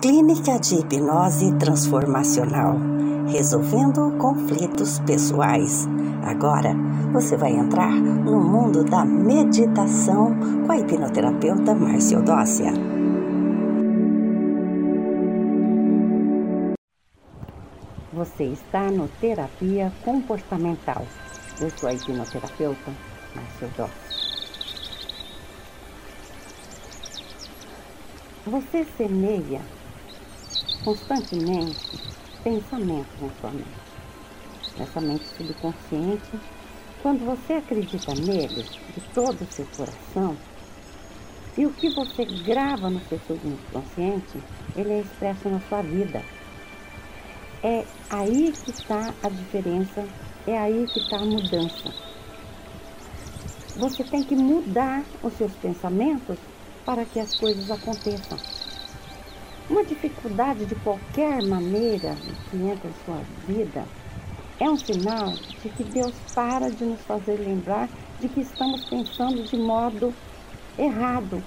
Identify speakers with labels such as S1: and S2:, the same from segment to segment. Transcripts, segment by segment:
S1: Clínica de Hipnose Transformacional, resolvendo conflitos pessoais. Agora você vai entrar no mundo da meditação com a hipnoterapeuta Márcia Odócia. Você está no Terapia Comportamental. Eu sou a hipnoterapeuta Márcia Odócia. Você semeia constantemente pensamentos na sua mente, nessa mente subconsciente. Quando você acredita neles de todo o seu coração, e o que você grava no seu subconsciente, ele é expresso na sua vida. É aí que está a diferença, é aí que está a mudança. Você tem que mudar os seus pensamentos para que as coisas aconteçam. Uma dificuldade de qualquer maneira que entra em sua vida é um sinal de que Deus para de nos fazer lembrar de que estamos pensando de modo errado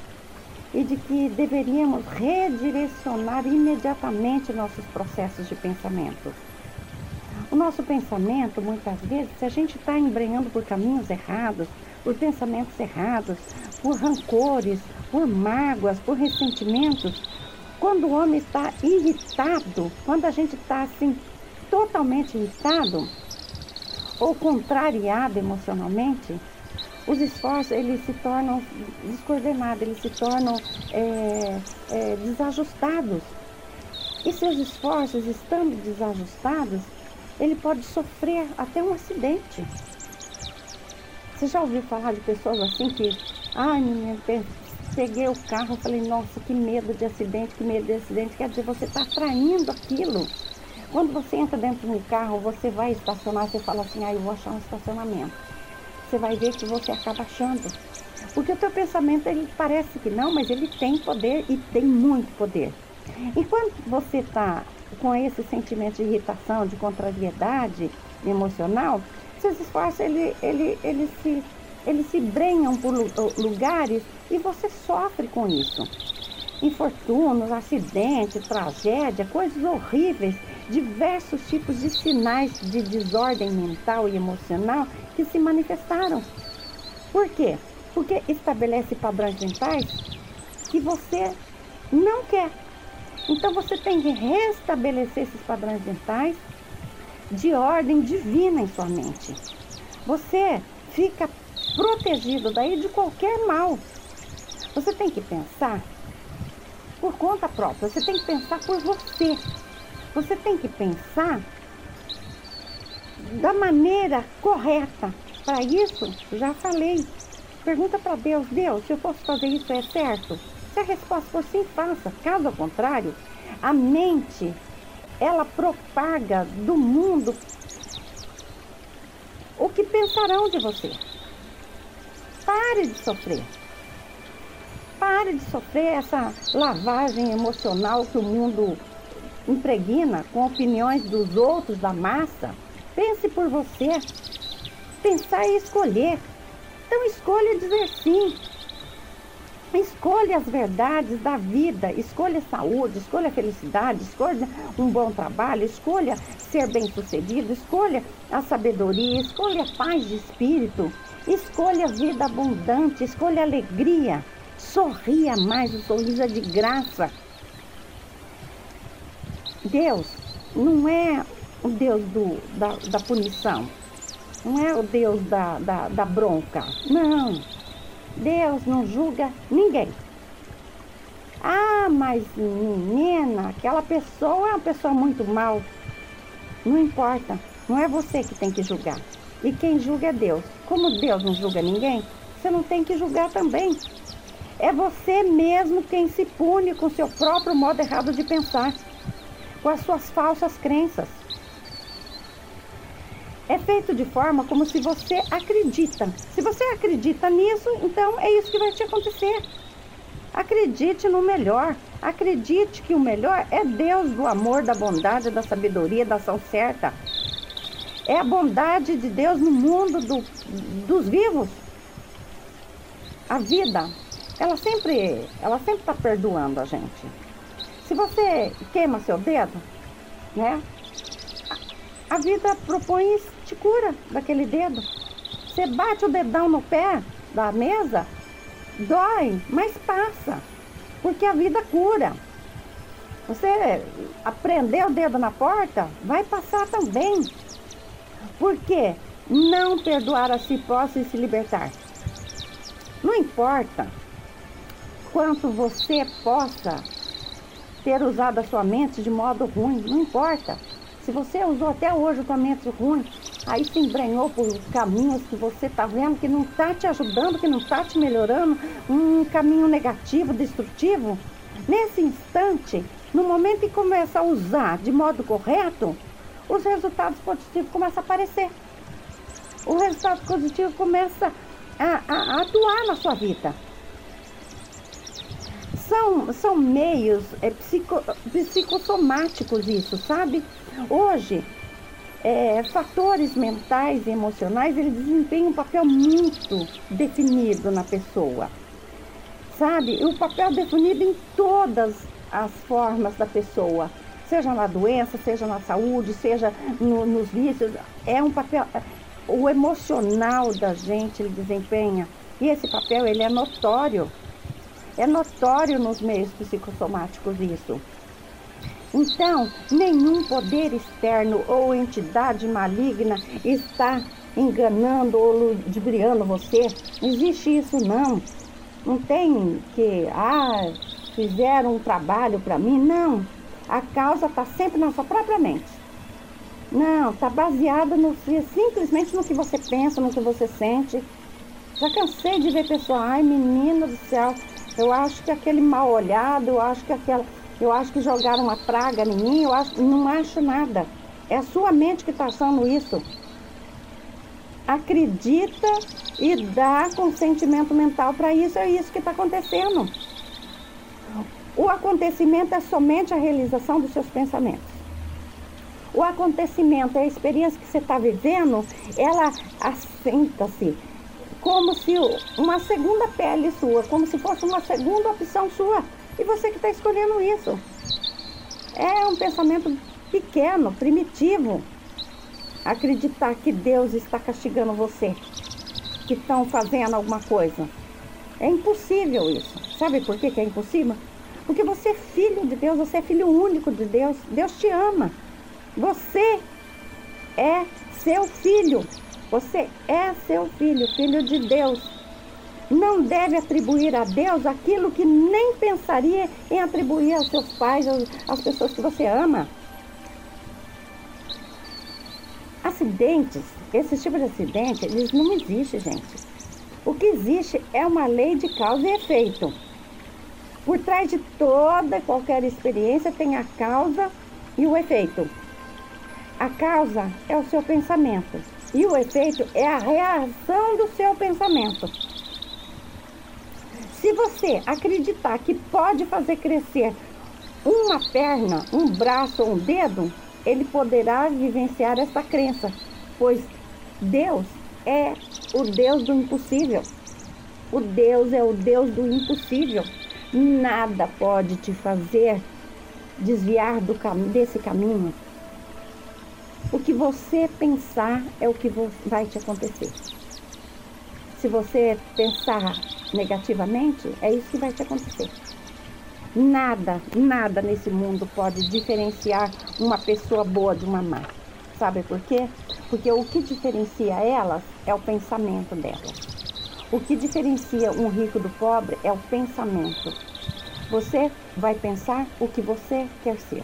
S1: e de que deveríamos redirecionar imediatamente nossos processos de pensamento. O nosso pensamento, muitas vezes, se a gente está embrenhando por caminhos errados, por pensamentos errados, por rancores, por mágoas, por ressentimentos. Quando o homem está irritado, quando a gente está assim totalmente irritado ou contrariado emocionalmente, os esforços eles se tornam descoordenados, eles se tornam é, é, desajustados. E seus esforços estando desajustados, ele pode sofrer até um acidente. Você já ouviu falar de pessoas assim que, ai, menina, peguei o carro, falei, nossa, que medo de acidente, que medo de acidente. Quer dizer, você está atraindo aquilo. Quando você entra dentro de um carro, você vai estacionar, você fala assim, ah, eu vou achar um estacionamento. Você vai ver que você acaba achando. Porque o teu pensamento, ele parece que não, mas ele tem poder e tem muito poder. Enquanto você está com esse sentimento de irritação, de contrariedade emocional, seus esforços, ele, ele, ele se eles se brenham por lugares e você sofre com isso. Infortúnios, acidentes, tragédia, coisas horríveis, diversos tipos de sinais de desordem mental e emocional que se manifestaram. Por quê? Porque estabelece padrões mentais que você não quer. Então você tem que restabelecer esses padrões mentais de ordem divina em sua mente. Você fica protegido daí de qualquer mal. Você tem que pensar por conta própria, você tem que pensar por você. Você tem que pensar da maneira correta. Para isso, já falei. Pergunta para Deus, Deus, se eu posso fazer isso é certo? Se a resposta for sim, faça. Caso contrário, a mente ela propaga do mundo o que pensarão de você. Pare de sofrer. Pare de sofrer essa lavagem emocional que o mundo impregna com opiniões dos outros, da massa. Pense por você. Pensar e escolher. Então escolha dizer sim. Escolha as verdades da vida, escolha saúde, escolha felicidade, escolha um bom trabalho, escolha ser bem-sucedido, escolha a sabedoria, escolha a paz de espírito. Escolha vida abundante, escolha alegria. Sorria mais, o sorriso é de graça. Deus não é o Deus do, da, da punição, não é o Deus da, da, da bronca. Não. Deus não julga ninguém. Ah, mas menina, aquela pessoa é uma pessoa muito mal. Não importa, não é você que tem que julgar. E quem julga é Deus. Como Deus não julga ninguém, você não tem que julgar também. É você mesmo quem se pune com seu próprio modo errado de pensar, com as suas falsas crenças. É feito de forma como se você acredita. Se você acredita nisso, então é isso que vai te acontecer. Acredite no melhor. Acredite que o melhor é Deus do amor, da bondade, da sabedoria, da ação certa é a bondade de Deus no mundo do, dos vivos. A vida, ela sempre ela sempre está perdoando a gente. Se você queima seu dedo, né? A vida propõe isso, te cura daquele dedo. Você bate o dedão no pé da mesa, dói, mas passa. Porque a vida cura. Você aprender o dedo na porta, vai passar também. Por quê? Não perdoar a si próprio e se libertar. Não importa quanto você possa ter usado a sua mente de modo ruim, não importa. Se você usou até hoje a sua mente ruim, aí se embrenhou por caminhos que você está vendo que não está te ajudando, que não está te melhorando, um caminho negativo, destrutivo, nesse instante, no momento que começa a usar de modo correto, os resultados positivos começam a aparecer. O resultado positivo começa a, a, a atuar na sua vida. São, são meios é, psico, psicossomáticos isso, sabe? Hoje, é, fatores mentais e emocionais, eles desempenham um papel muito definido na pessoa. Sabe? O papel definido em todas as formas da pessoa. Seja na doença, seja na saúde, seja no, nos vícios. É um papel... O emocional da gente, ele desempenha. E esse papel, ele é notório. É notório nos meios psicossomáticos isso. Então, nenhum poder externo ou entidade maligna está enganando ou ludibriando você. Não existe isso não. Não tem que, ah, fizeram um trabalho para mim. Não. A causa está sempre na sua própria mente. Não, está baseada no, simplesmente no que você pensa, no que você sente. Já cansei de ver pessoas, ai menina do céu, eu acho que aquele mal olhado, eu acho que aquela eu acho que jogaram uma praga em mim, eu acho, não acho nada. É a sua mente que está achando isso. Acredita e dá consentimento mental para isso, é isso que está acontecendo. O acontecimento é somente a realização dos seus pensamentos. O acontecimento, a experiência que você está vivendo, ela assenta-se como se uma segunda pele sua, como se fosse uma segunda opção sua. E você que está escolhendo isso. É um pensamento pequeno, primitivo. Acreditar que Deus está castigando você, que estão fazendo alguma coisa. É impossível isso. Sabe por que, que é impossível? Porque você é filho de Deus, você é filho único de Deus. Deus te ama. Você é seu filho. Você é seu filho, filho de Deus não deve atribuir a Deus aquilo que nem pensaria em atribuir aos seus pais, às pessoas que você ama. Acidentes, esse tipo de acidente, eles não existem, gente. O que existe é uma lei de causa e efeito. Por trás de toda e qualquer experiência tem a causa e o efeito. A causa é o seu pensamento e o efeito é a reação do seu pensamento. Se você acreditar que pode fazer crescer uma perna, um braço ou um dedo, ele poderá vivenciar essa crença, pois Deus é o Deus do impossível. O Deus é o Deus do impossível. Nada pode te fazer desviar cam desse caminho. O que você pensar é o que vai te acontecer. Se você pensar negativamente, é isso que vai te acontecer. Nada, nada nesse mundo pode diferenciar uma pessoa boa de uma má. Sabe por quê? Porque o que diferencia elas é o pensamento delas. O que diferencia um rico do pobre é o pensamento. Você vai pensar o que você quer ser.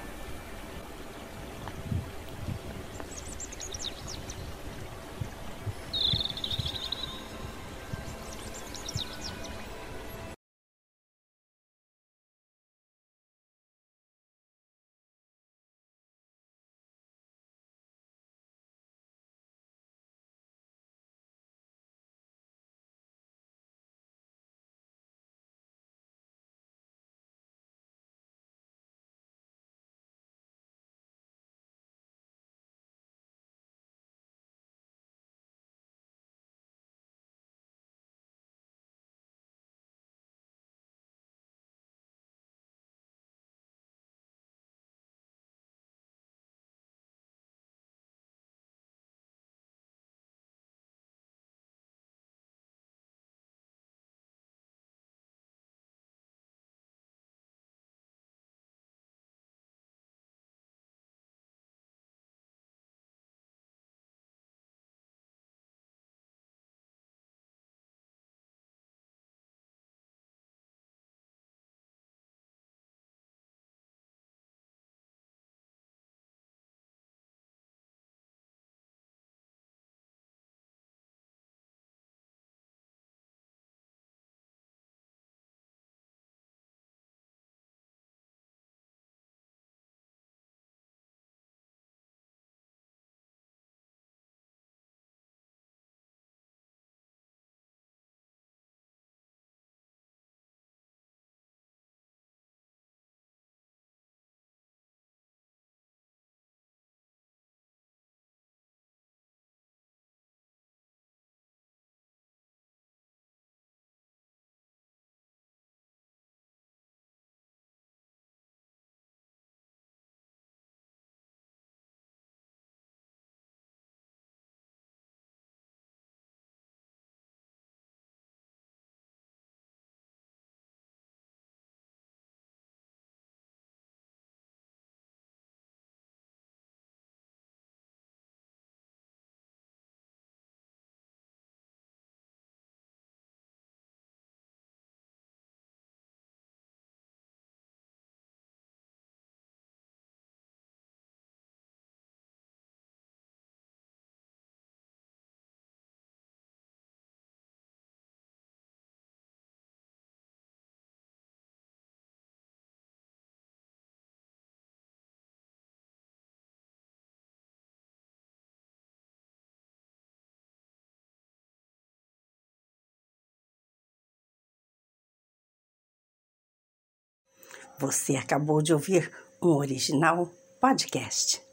S2: Você acabou de ouvir um original podcast.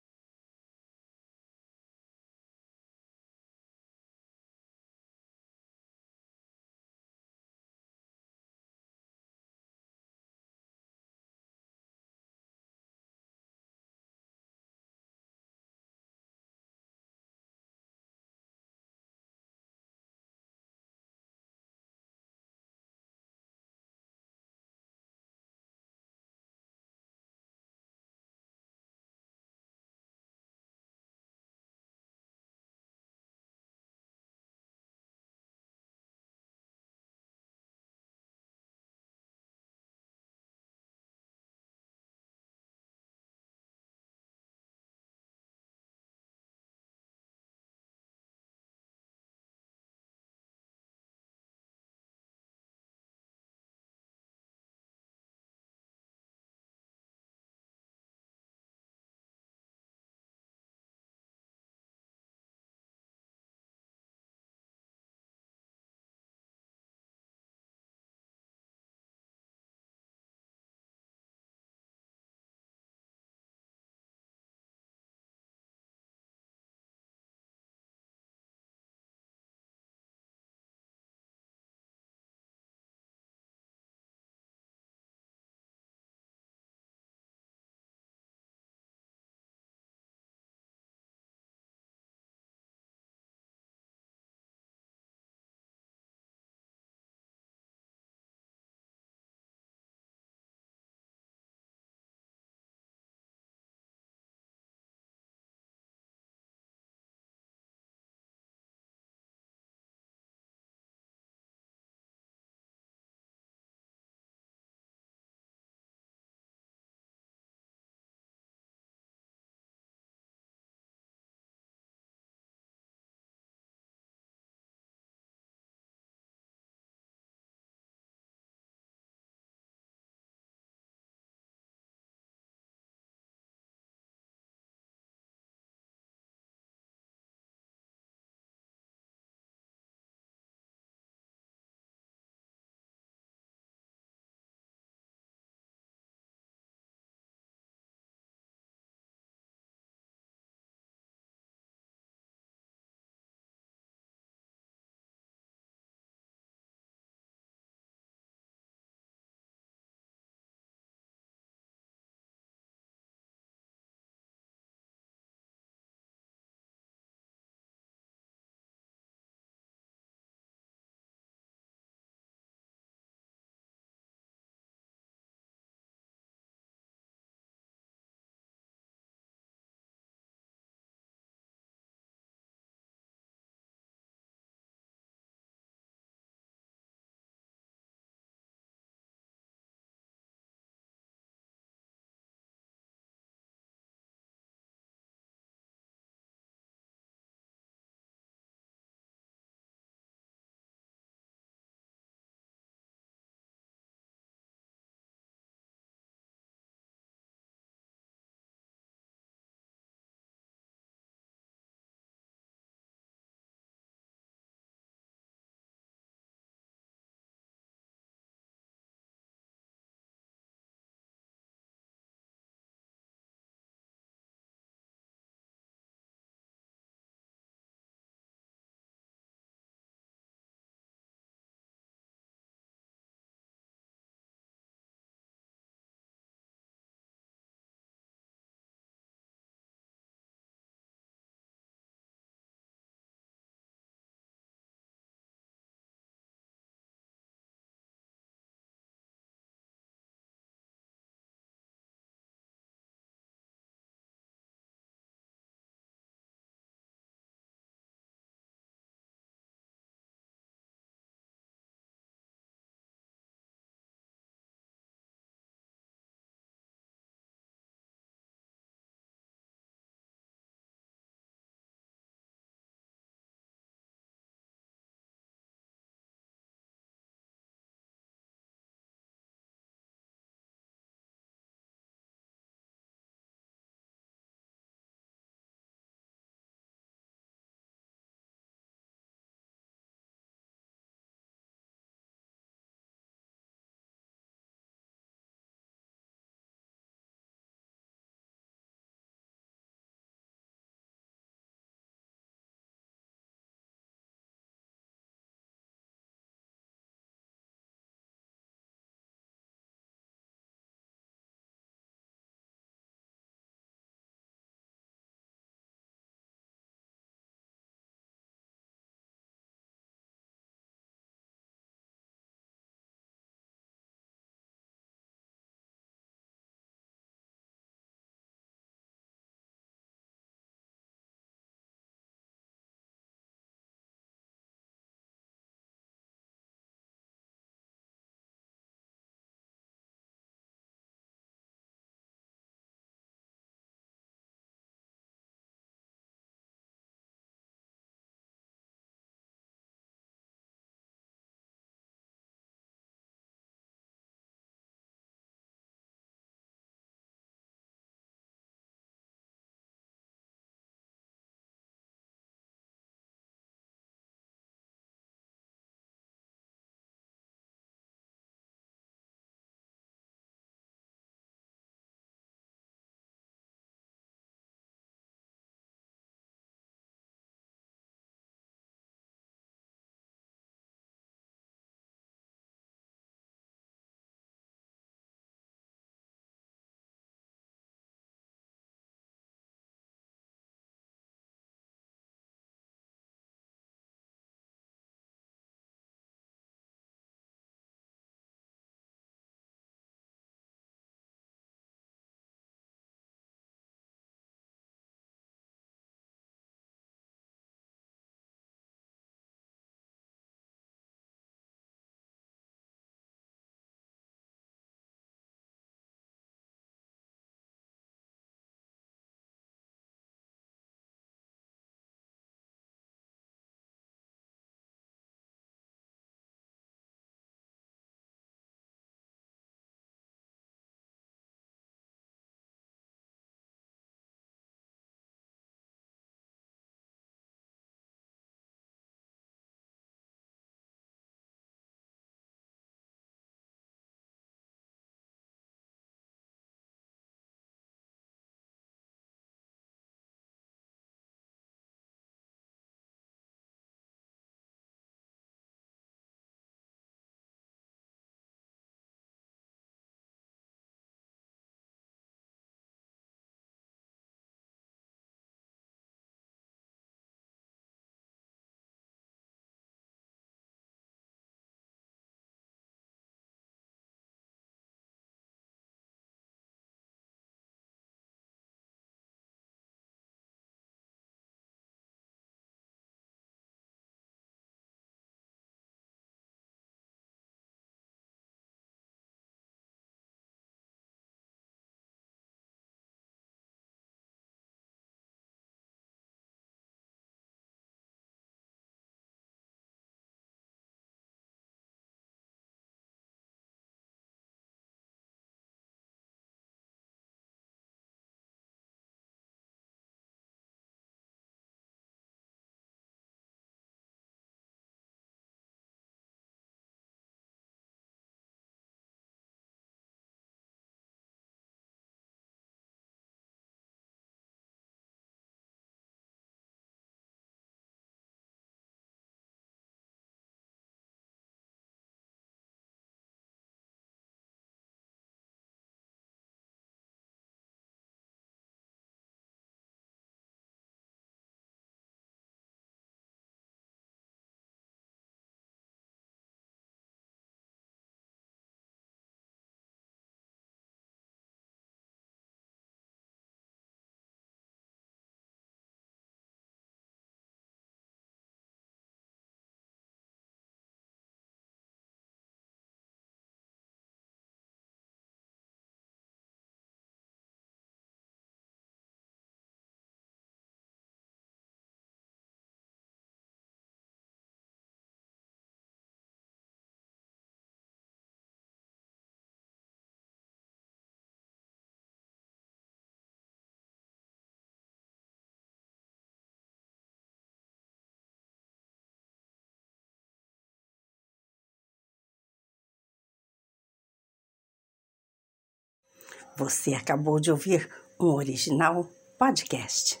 S2: Você acabou de ouvir um original podcast.